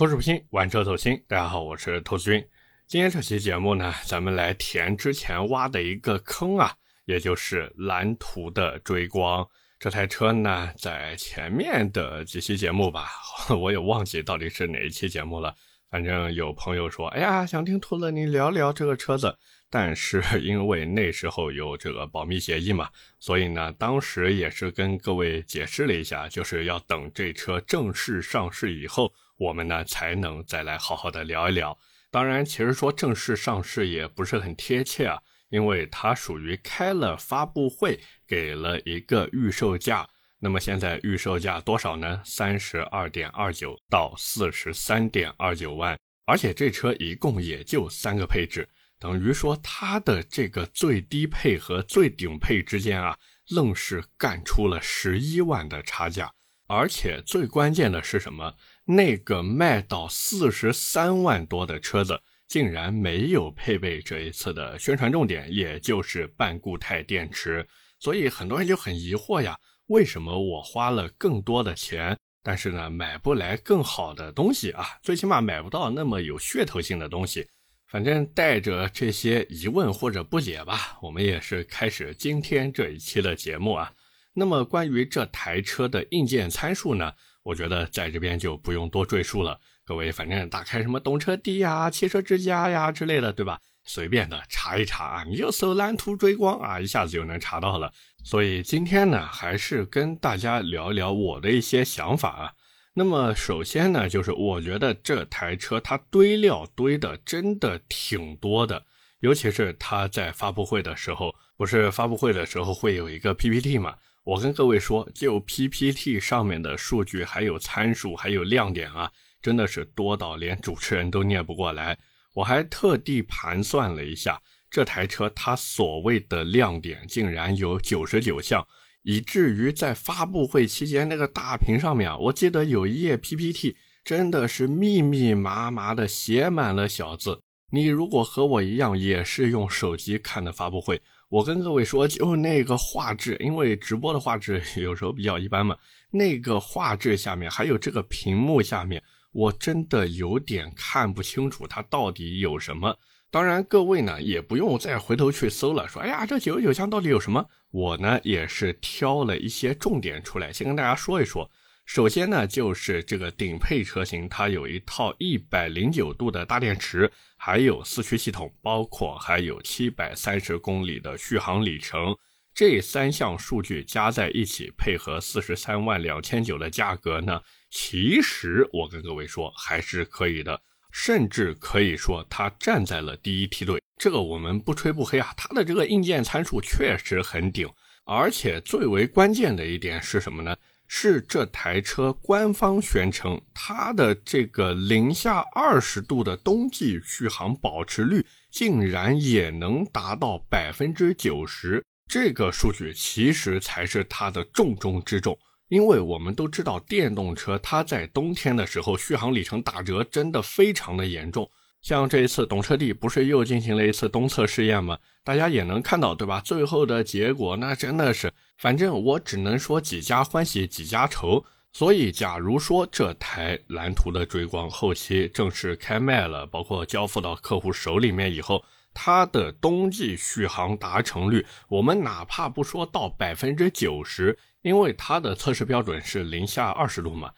口齿不清，玩车走心。大家好，我是投资君。今天这期节目呢，咱们来填之前挖的一个坑啊，也就是蓝图的追光。这台车呢，在前面的几期节目吧，我也忘记到底是哪一期节目了。反正有朋友说，哎呀，想听兔子你聊聊这个车子。但是因为那时候有这个保密协议嘛，所以呢，当时也是跟各位解释了一下，就是要等这车正式上市以后，我们呢才能再来好好的聊一聊。当然，其实说正式上市也不是很贴切啊，因为它属于开了发布会，给了一个预售价。那么现在预售价多少呢？三十二点二九到四十三点二九万，而且这车一共也就三个配置。等于说，它的这个最低配和最顶配之间啊，愣是干出了十一万的差价。而且最关键的是什么？那个卖到四十三万多的车子，竟然没有配备这一次的宣传重点，也就是半固态电池。所以很多人就很疑惑呀，为什么我花了更多的钱，但是呢，买不来更好的东西啊？最起码买不到那么有噱头性的东西。反正带着这些疑问或者不解吧，我们也是开始今天这一期的节目啊。那么关于这台车的硬件参数呢，我觉得在这边就不用多赘述了。各位反正打开什么懂车帝呀、汽车之家呀之类的，对吧？随便的查一查啊，你就搜蓝图追光啊，一下子就能查到了。所以今天呢，还是跟大家聊一聊我的一些想法啊。那么首先呢，就是我觉得这台车它堆料堆的真的挺多的，尤其是它在发布会的时候，不是发布会的时候会有一个 PPT 嘛？我跟各位说，就 PPT 上面的数据、还有参数、还有亮点啊，真的是多到连主持人都念不过来。我还特地盘算了一下，这台车它所谓的亮点竟然有九十九项。以至于在发布会期间，那个大屏上面啊，我记得有一页 PPT，真的是密密麻麻的写满了小字。你如果和我一样也是用手机看的发布会，我跟各位说，就那个画质，因为直播的画质 有时候比较一般嘛，那个画质下面还有这个屏幕下面，我真的有点看不清楚它到底有什么。当然，各位呢也不用再回头去搜了，说哎呀，这九十九箱到底有什么？我呢也是挑了一些重点出来，先跟大家说一说。首先呢，就是这个顶配车型，它有一套一百零九度的大电池，还有四驱系统，包括还有七百三十公里的续航里程，这三项数据加在一起，配合四十三万两千九的价格呢，其实我跟各位说还是可以的。甚至可以说，它站在了第一梯队。这个我们不吹不黑啊，它的这个硬件参数确实很顶。而且最为关键的一点是什么呢？是这台车官方宣称，它的这个零下二十度的冬季续航保持率竟然也能达到百分之九十。这个数据其实才是它的重中之重。因为我们都知道，电动车它在冬天的时候续航里程打折，真的非常的严重。像这一次懂车帝不是又进行了一次东侧试验吗？大家也能看到，对吧？最后的结果那真的是，反正我只能说几家欢喜几家愁。所以，假如说这台蓝图的追光后期正式开卖了，包括交付到客户手里面以后，它的冬季续航达成率，我们哪怕不说到百分之九十。因为它的测试标准是零下二十度嘛，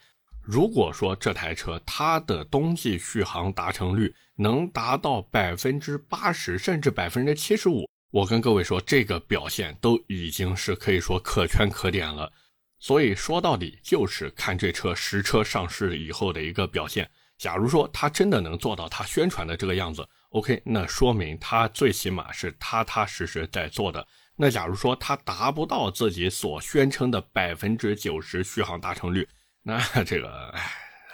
如果说这台车它的冬季续航达成率能达到百分之八十甚至百分之七十五，我跟各位说，这个表现都已经是可以说可圈可点了。所以说到底就是看这车实车上市以后的一个表现。假如说它真的能做到它宣传的这个样子，OK，那说明它最起码是踏踏实实在做的。那假如说它达不到自己所宣称的百分之九十续航达成率，那 这个唉，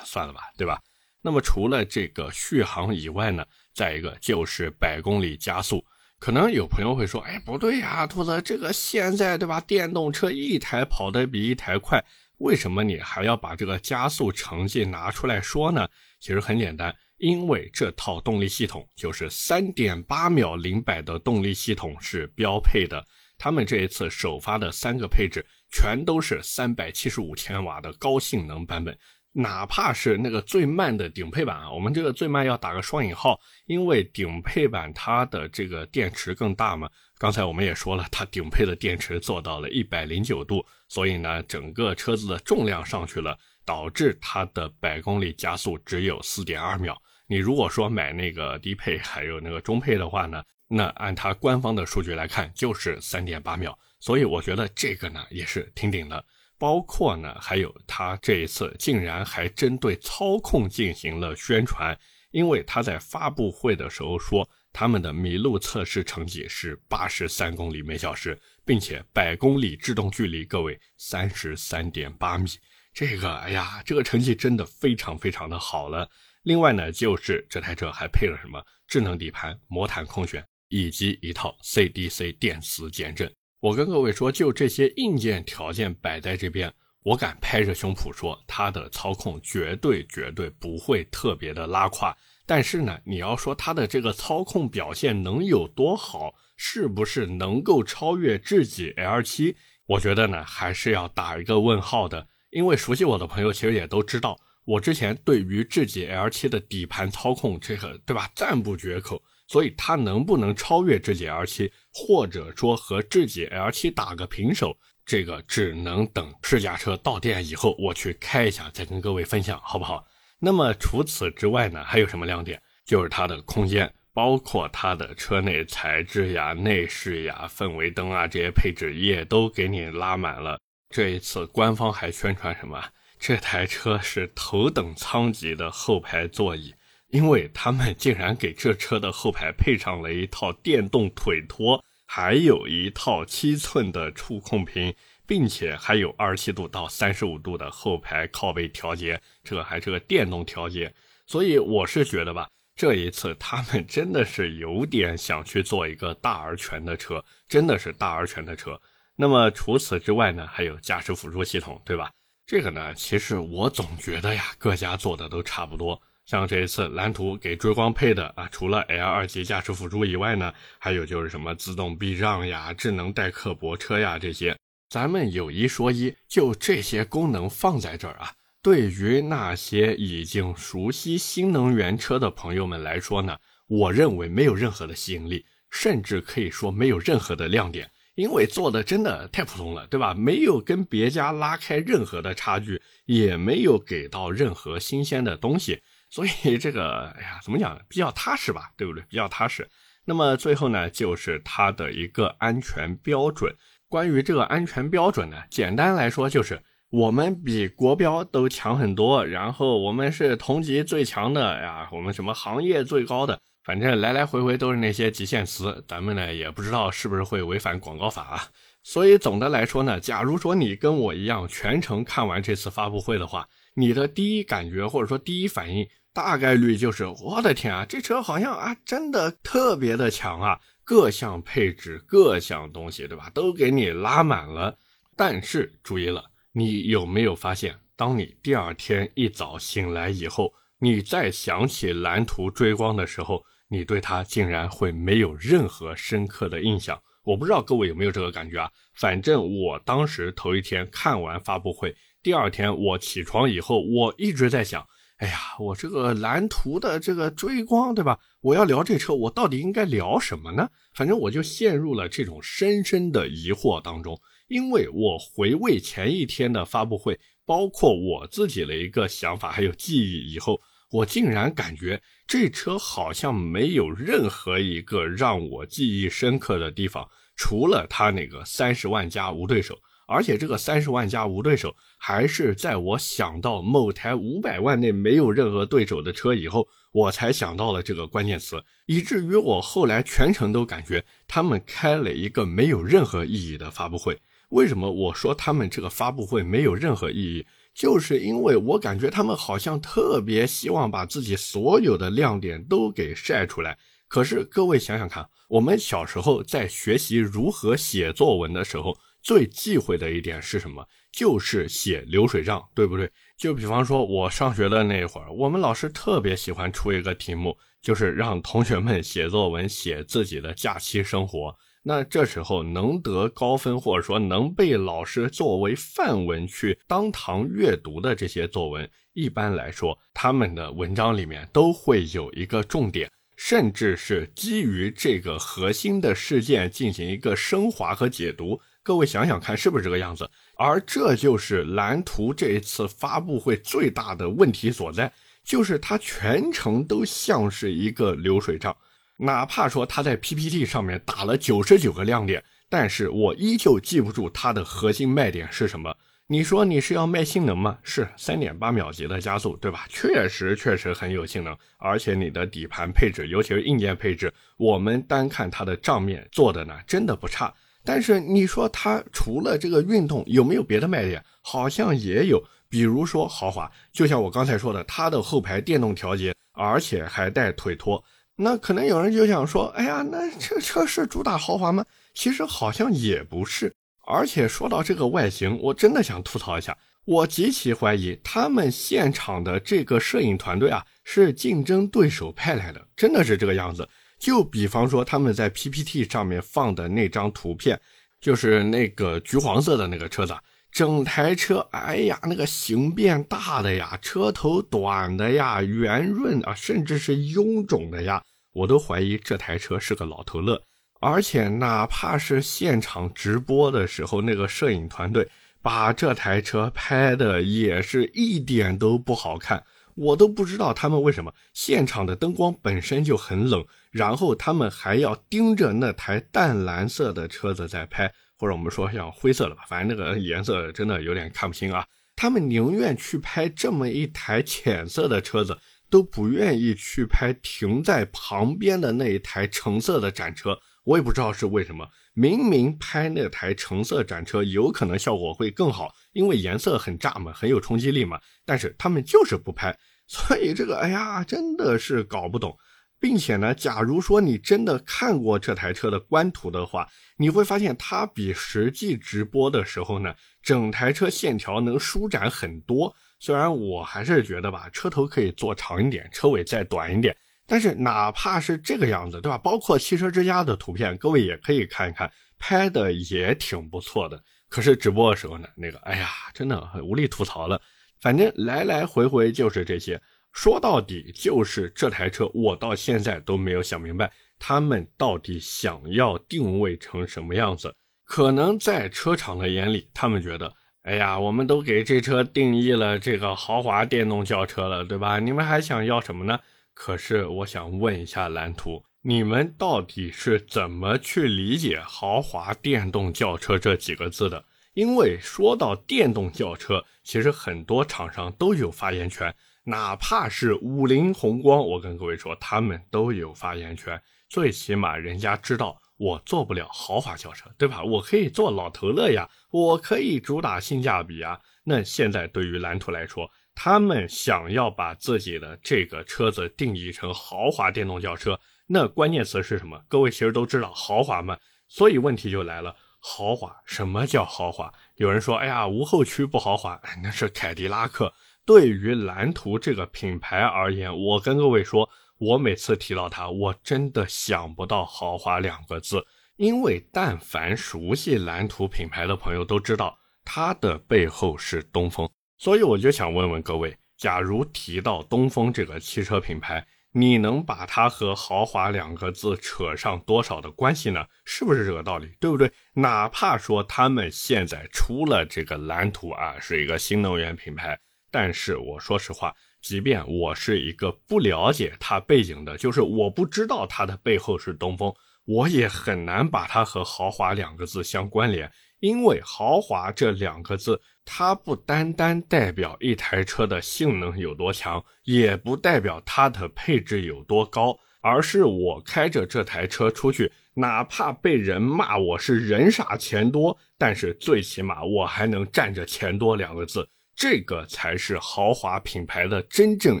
算了吧，对吧？那么除了这个续航以外呢，再一个就是百公里加速。可能有朋友会说，哎，不对呀，兔子，这个现在对吧？电动车一台跑得比一台快，为什么你还要把这个加速成绩拿出来说呢？其实很简单。因为这套动力系统就是三点八秒零百的动力系统是标配的，他们这一次首发的三个配置全都是三百七十五千瓦的高性能版本，哪怕是那个最慢的顶配版啊，我们这个最慢要打个双引号，因为顶配版它的这个电池更大嘛。刚才我们也说了，它顶配的电池做到了一百零九度，所以呢，整个车子的重量上去了，导致它的百公里加速只有四点二秒。你如果说买那个低配还有那个中配的话呢，那按它官方的数据来看就是三点八秒。所以我觉得这个呢也是挺顶的。包括呢，还有它这一次竟然还针对操控进行了宣传，因为他在发布会的时候说。他们的麋鹿测试成绩是八十三公里每小时，并且百公里制动距离各位三十三点八米。这个，哎呀，这个成绩真的非常非常的好了。另外呢，就是这台车还配了什么智能底盘、魔毯空悬以及一套 CDC 电磁减震。我跟各位说，就这些硬件条件摆在这边，我敢拍着胸脯说，它的操控绝对绝对不会特别的拉胯。但是呢，你要说它的这个操控表现能有多好，是不是能够超越智己 L7？我觉得呢，还是要打一个问号的。因为熟悉我的朋友其实也都知道，我之前对于智己 L7 的底盘操控这个，对吧，赞不绝口。所以它能不能超越智己 L7，或者说和智己 L7 打个平手，这个只能等试驾车到店以后，我去开一下再跟各位分享，好不好？那么除此之外呢，还有什么亮点？就是它的空间，包括它的车内材质呀、内饰呀、氛围灯啊这些配置也都给你拉满了。这一次官方还宣传什么？这台车是头等舱级的后排座椅，因为他们竟然给这车的后排配上了一套电动腿托，还有一套七寸的触控屏。并且还有二十七度到三十五度的后排靠背调节，这还是个电动调节，所以我是觉得吧，这一次他们真的是有点想去做一个大而全的车，真的是大而全的车。那么除此之外呢，还有驾驶辅助系统，对吧？这个呢，其实我总觉得呀，各家做的都差不多。像这一次蓝图给追光配的啊，除了 L 二级驾驶辅助以外呢，还有就是什么自动避让呀、智能代客泊车呀这些。咱们有一说一，就这些功能放在这儿啊，对于那些已经熟悉新能源车的朋友们来说呢，我认为没有任何的吸引力，甚至可以说没有任何的亮点，因为做的真的太普通了，对吧？没有跟别家拉开任何的差距，也没有给到任何新鲜的东西，所以 这个，哎呀，怎么讲？比较踏实吧，对不对？比较踏实。那么最后呢，就是它的一个安全标准。关于这个安全标准呢，简单来说就是我们比国标都强很多，然后我们是同级最强的呀，我们什么行业最高的，反正来来回回都是那些极限词，咱们呢也不知道是不是会违反广告法啊。所以总的来说呢，假如说你跟我一样全程看完这次发布会的话，你的第一感觉或者说第一反应大概率就是我的天啊，这车好像啊真的特别的强啊。各项配置、各项东西，对吧？都给你拉满了。但是注意了，你有没有发现，当你第二天一早醒来以后，你再想起蓝图追光的时候，你对它竟然会没有任何深刻的印象？我不知道各位有没有这个感觉啊？反正我当时头一天看完发布会，第二天我起床以后，我一直在想。哎呀，我这个蓝图的这个追光，对吧？我要聊这车，我到底应该聊什么呢？反正我就陷入了这种深深的疑惑当中，因为我回味前一天的发布会，包括我自己的一个想法还有记忆以后，我竟然感觉这车好像没有任何一个让我记忆深刻的地方，除了它那个三十万加无对手。而且这个三十万加无对手，还是在我想到某台五百万内没有任何对手的车以后，我才想到了这个关键词，以至于我后来全程都感觉他们开了一个没有任何意义的发布会。为什么我说他们这个发布会没有任何意义？就是因为我感觉他们好像特别希望把自己所有的亮点都给晒出来。可是各位想想看，我们小时候在学习如何写作文的时候。最忌讳的一点是什么？就是写流水账，对不对？就比方说，我上学的那会儿，我们老师特别喜欢出一个题目，就是让同学们写作文，写自己的假期生活。那这时候能得高分，或者说能被老师作为范文去当堂阅读的这些作文，一般来说，他们的文章里面都会有一个重点，甚至是基于这个核心的事件进行一个升华和解读。各位想想看，是不是这个样子？而这就是蓝图这一次发布会最大的问题所在，就是它全程都像是一个流水账。哪怕说他在 PPT 上面打了九十九个亮点，但是我依旧记不住它的核心卖点是什么。你说你是要卖性能吗？是三点八秒级的加速，对吧？确实确实很有性能，而且你的底盘配置，尤其是硬件配置，我们单看它的账面做的呢，真的不差。但是你说它除了这个运动有没有别的卖点？好像也有，比如说豪华，就像我刚才说的，它的后排电动调节，而且还带腿托。那可能有人就想说，哎呀，那这车是主打豪华吗？其实好像也不是。而且说到这个外形，我真的想吐槽一下，我极其怀疑他们现场的这个摄影团队啊是竞争对手派来的，真的是这个样子。就比方说他们在 PPT 上面放的那张图片，就是那个橘黄色的那个车子，整台车，哎呀，那个形变大的呀，车头短的呀，圆润啊，甚至是臃肿的呀，我都怀疑这台车是个老头乐。而且，哪怕是现场直播的时候，那个摄影团队把这台车拍的也是一点都不好看。我都不知道他们为什么现场的灯光本身就很冷，然后他们还要盯着那台淡蓝色的车子在拍，或者我们说像灰色的吧，反正那个颜色真的有点看不清啊。他们宁愿去拍这么一台浅色的车子，都不愿意去拍停在旁边的那一台橙色的展车。我也不知道是为什么，明明拍那台橙色展车有可能效果会更好，因为颜色很炸嘛，很有冲击力嘛。但是他们就是不拍，所以这个哎呀，真的是搞不懂。并且呢，假如说你真的看过这台车的官图的话，你会发现它比实际直播的时候呢，整台车线条能舒展很多。虽然我还是觉得吧，车头可以做长一点，车尾再短一点。但是哪怕是这个样子，对吧？包括汽车之家的图片，各位也可以看一看，拍的也挺不错的。可是直播的时候呢，那个，哎呀，真的很无力吐槽了。反正来来回回就是这些，说到底就是这台车，我到现在都没有想明白，他们到底想要定位成什么样子。可能在车厂的眼里，他们觉得，哎呀，我们都给这车定义了这个豪华电动轿车了，对吧？你们还想要什么呢？可是我想问一下蓝图，你们到底是怎么去理解“豪华电动轿车”这几个字的？因为说到电动轿车，其实很多厂商都有发言权，哪怕是五菱宏光，我跟各位说，他们都有发言权。最起码人家知道我做不了豪华轿车，对吧？我可以做老头乐呀，我可以主打性价比啊。那现在对于蓝图来说，他们想要把自己的这个车子定义成豪华电动轿车，那关键词是什么？各位其实都知道豪华嘛，所以问题就来了，豪华什么叫豪华？有人说，哎呀，无后驱不豪华，那是凯迪拉克。对于蓝图这个品牌而言，我跟各位说，我每次提到它，我真的想不到豪华两个字，因为但凡熟悉蓝图品牌的朋友都知道，它的背后是东风。所以我就想问问各位，假如提到东风这个汽车品牌，你能把它和豪华两个字扯上多少的关系呢？是不是这个道理？对不对？哪怕说他们现在出了这个蓝图啊，是一个新能源品牌，但是我说实话，即便我是一个不了解它背景的，就是我不知道它的背后是东风，我也很难把它和豪华两个字相关联。因为豪华这两个字，它不单单代表一台车的性能有多强，也不代表它的配置有多高，而是我开着这台车出去，哪怕被人骂我是人傻钱多，但是最起码我还能占着钱多两个字，这个才是豪华品牌的真正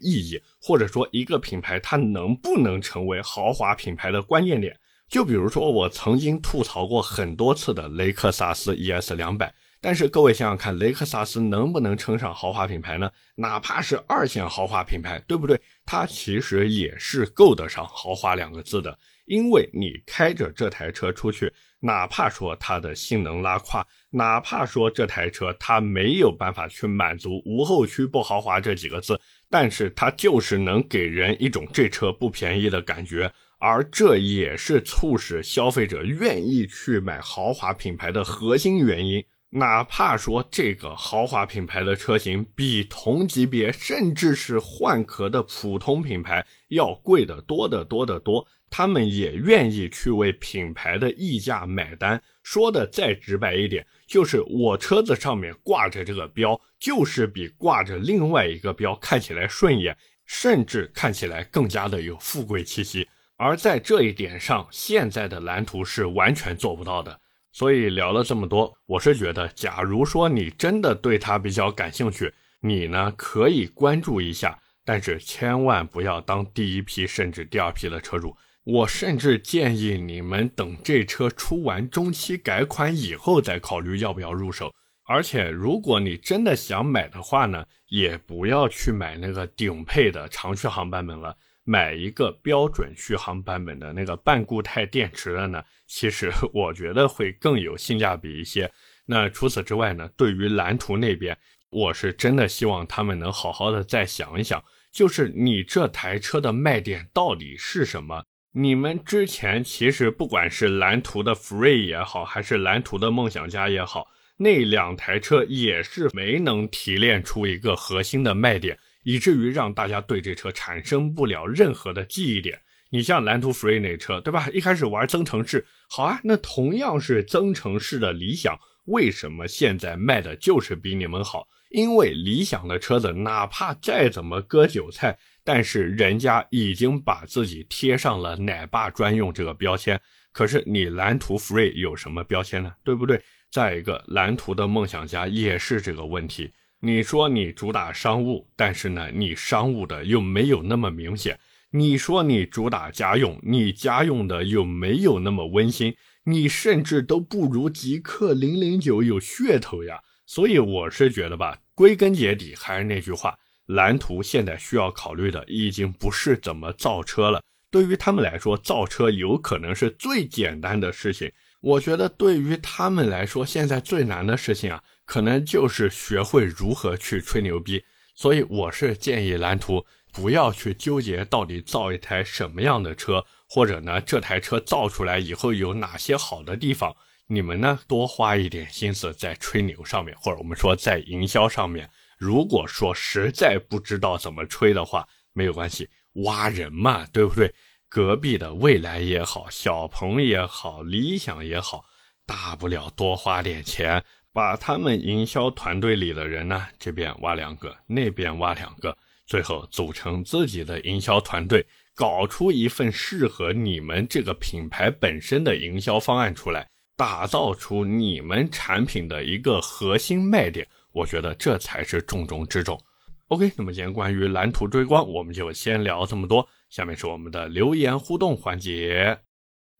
意义，或者说一个品牌它能不能成为豪华品牌的关键点。就比如说，我曾经吐槽过很多次的雷克萨斯 ES 两百，但是各位想想看，雷克萨斯能不能称上豪华品牌呢？哪怕是二线豪华品牌，对不对？它其实也是够得上豪华两个字的，因为你开着这台车出去，哪怕说它的性能拉胯，哪怕说这台车它没有办法去满足无后驱不豪华这几个字，但是它就是能给人一种这车不便宜的感觉，而这也是促使消费者愿意去买豪华品牌的核心原因。哪怕说这个豪华品牌的车型比同级别甚至是换壳的普通品牌要贵得多得多得多，他们也愿意去为品牌的溢价买单。说的再直白一点，就是我车子上面挂着这个标，就是比挂着另外一个标看起来顺眼，甚至看起来更加的有富贵气息。而在这一点上，现在的蓝图是完全做不到的。所以聊了这么多，我是觉得，假如说你真的对它比较感兴趣，你呢可以关注一下，但是千万不要当第一批甚至第二批的车主。我甚至建议你们等这车出完中期改款以后再考虑要不要入手。而且如果你真的想买的话呢，也不要去买那个顶配的长续航版本了。买一个标准续航版本的那个半固态电池的呢，其实 我觉得会更有性价比一些。那除此之外呢，对于蓝图那边，我是真的希望他们能好好的再想一想，就是你这台车的卖点到底是什么？你们之前其实不管是蓝图的 Free 也好，还是蓝图的梦想家也好，那两台车也是没能提炼出一个核心的卖点。以至于让大家对这车产生不了任何的记忆点。你像蓝图 Free 那车，对吧？一开始玩增程式，好啊，那同样是增程式的理想，为什么现在卖的就是比你们好？因为理想的车子，哪怕再怎么割韭菜，但是人家已经把自己贴上了奶爸专用这个标签。可是你蓝图 Free 有什么标签呢？对不对？再一个，蓝图的梦想家也是这个问题。你说你主打商务，但是呢，你商务的又没有那么明显。你说你主打家用，你家用的又没有那么温馨，你甚至都不如极客零零九有噱头呀。所以我是觉得吧，归根结底还是那句话，蓝图现在需要考虑的已经不是怎么造车了。对于他们来说，造车有可能是最简单的事情。我觉得对于他们来说，现在最难的事情啊。可能就是学会如何去吹牛逼，所以我是建议蓝图不要去纠结到底造一台什么样的车，或者呢这台车造出来以后有哪些好的地方，你们呢多花一点心思在吹牛上面，或者我们说在营销上面。如果说实在不知道怎么吹的话，没有关系，挖人嘛，对不对？隔壁的未来也好，小鹏也好，理想也好，大不了多花点钱。把他们营销团队里的人呢，这边挖两个，那边挖两个，最后组成自己的营销团队，搞出一份适合你们这个品牌本身的营销方案出来，打造出你们产品的一个核心卖点。我觉得这才是重中之重。OK，那么今天关于蓝图追光，我们就先聊这么多。下面是我们的留言互动环节。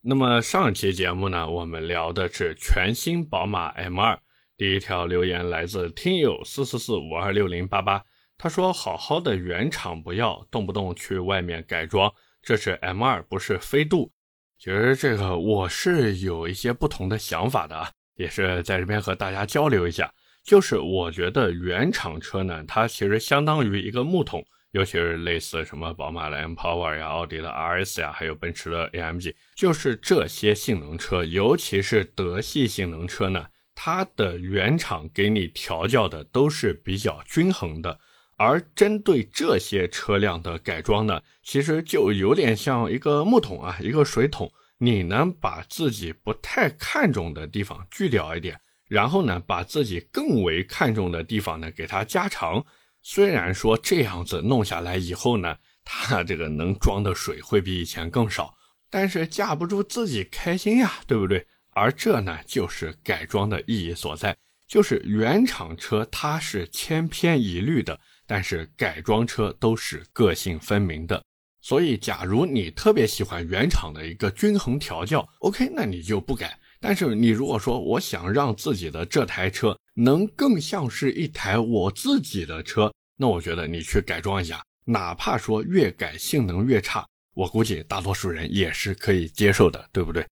那么上期节目呢，我们聊的是全新宝马 M2。第一条留言来自听友四四四五二六零八八，他说：“好好的原厂不要，动不动去外面改装，这是 M 二，不是飞度。”其实这个我是有一些不同的想法的啊，也是在这边和大家交流一下。就是我觉得原厂车呢，它其实相当于一个木桶，尤其是类似什么宝马的 M Power 呀、奥迪的 RS 呀，还有奔驰的 AMG，就是这些性能车，尤其是德系性能车呢。它的原厂给你调教的都是比较均衡的，而针对这些车辆的改装呢，其实就有点像一个木桶啊，一个水桶。你能把自己不太看重的地方去掉一点，然后呢，把自己更为看重的地方呢给它加长。虽然说这样子弄下来以后呢，它这个能装的水会比以前更少，但是架不住自己开心呀，对不对？而这呢，就是改装的意义所在，就是原厂车它是千篇一律的，但是改装车都是个性分明的。所以，假如你特别喜欢原厂的一个均衡调教，OK，那你就不改。但是，你如果说我想让自己的这台车能更像是一台我自己的车，那我觉得你去改装一下，哪怕说越改性能越差，我估计大多数人也是可以接受的，对不对？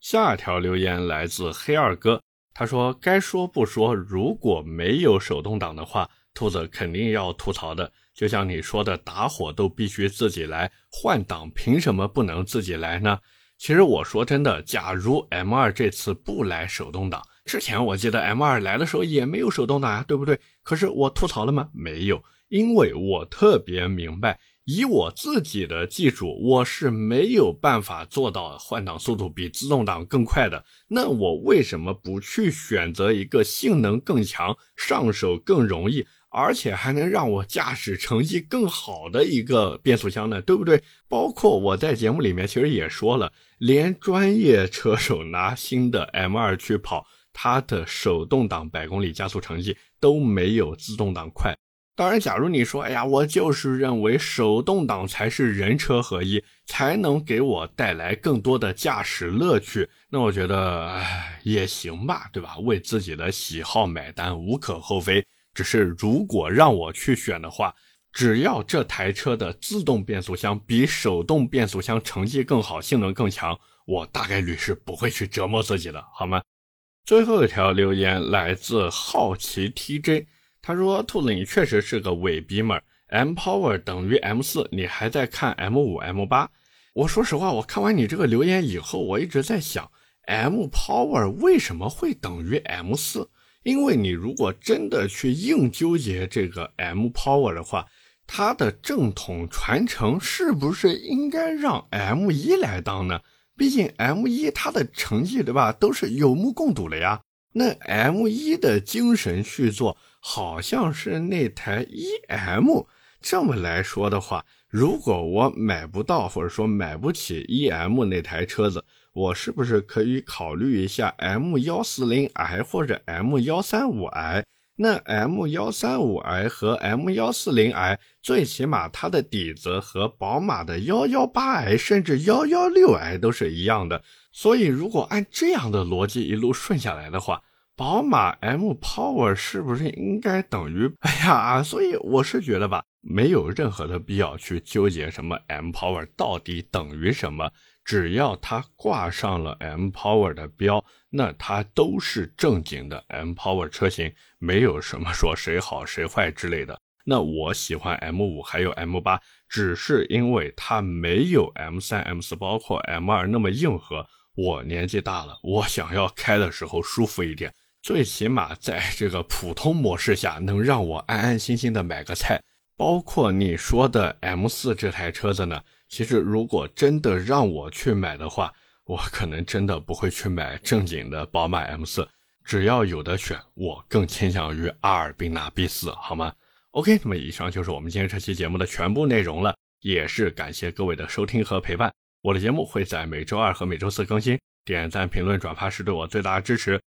下条留言来自黑二哥，他说：“该说不说，如果没有手动挡的话，兔子肯定要吐槽的。就像你说的，打火都必须自己来，换挡凭什么不能自己来呢？其实我说真的，假如 M2 这次不来手动挡，之前我记得 M2 来的时候也没有手动挡呀，对不对？可是我吐槽了吗？没有，因为我特别明白。”以我自己的技术，我是没有办法做到换挡速度比自动挡更快的。那我为什么不去选择一个性能更强、上手更容易，而且还能让我驾驶成绩更好的一个变速箱呢？对不对？包括我在节目里面其实也说了，连专业车手拿新的 M2 去跑，它的手动挡百公里加速成绩都没有自动挡快。当然，假如你说，哎呀，我就是认为手动挡才是人车合一，才能给我带来更多的驾驶乐趣，那我觉得，唉，也行吧，对吧？为自己的喜好买单无可厚非。只是如果让我去选的话，只要这台车的自动变速箱比手动变速箱成绩更好，性能更强，我大概率是不会去折磨自己的，好吗？最后一条留言来自好奇 TJ。他说：“兔子，你确实是个伪逼们 M Power 等于 M 四，你还在看 M 五、M 八？我说实话，我看完你这个留言以后，我一直在想，M Power 为什么会等于 M 四？因为你如果真的去硬纠结这个 M Power 的话，它的正统传承是不是应该让 M 一来当呢？毕竟 M 一它的成绩，对吧，都是有目共睹了呀。那 M 一的精神续作。”好像是那台 EM，这么来说的话，如果我买不到或者说买不起 EM 那台车子，我是不是可以考虑一下 M 幺四零 i 或者 M 幺三五 i？那 M 幺三五 i 和 M 幺四零 i 最起码它的底子和宝马的幺幺八 i 甚至幺幺六 i 都是一样的，所以如果按这样的逻辑一路顺下来的话。宝马 M Power 是不是应该等于？哎呀，所以我是觉得吧，没有任何的必要去纠结什么 M Power 到底等于什么，只要它挂上了 M Power 的标，那它都是正经的 M Power 车型，没有什么说谁好谁坏之类的。那我喜欢 M 五还有 M 八，只是因为它没有 M 三、M 四，包括 M 二那么硬核。我年纪大了，我想要开的时候舒服一点。最起码在这个普通模式下，能让我安安心心的买个菜。包括你说的 M 四这台车子呢，其实如果真的让我去买的话，我可能真的不会去买正经的宝马 M 四。只要有的选，我更倾向于阿尔宾纳 B 四，好吗？OK，那么以上就是我们今天这期节目的全部内容了，也是感谢各位的收听和陪伴。我的节目会在每周二和每周四更新，点赞、评论、转发是对我最大的支持。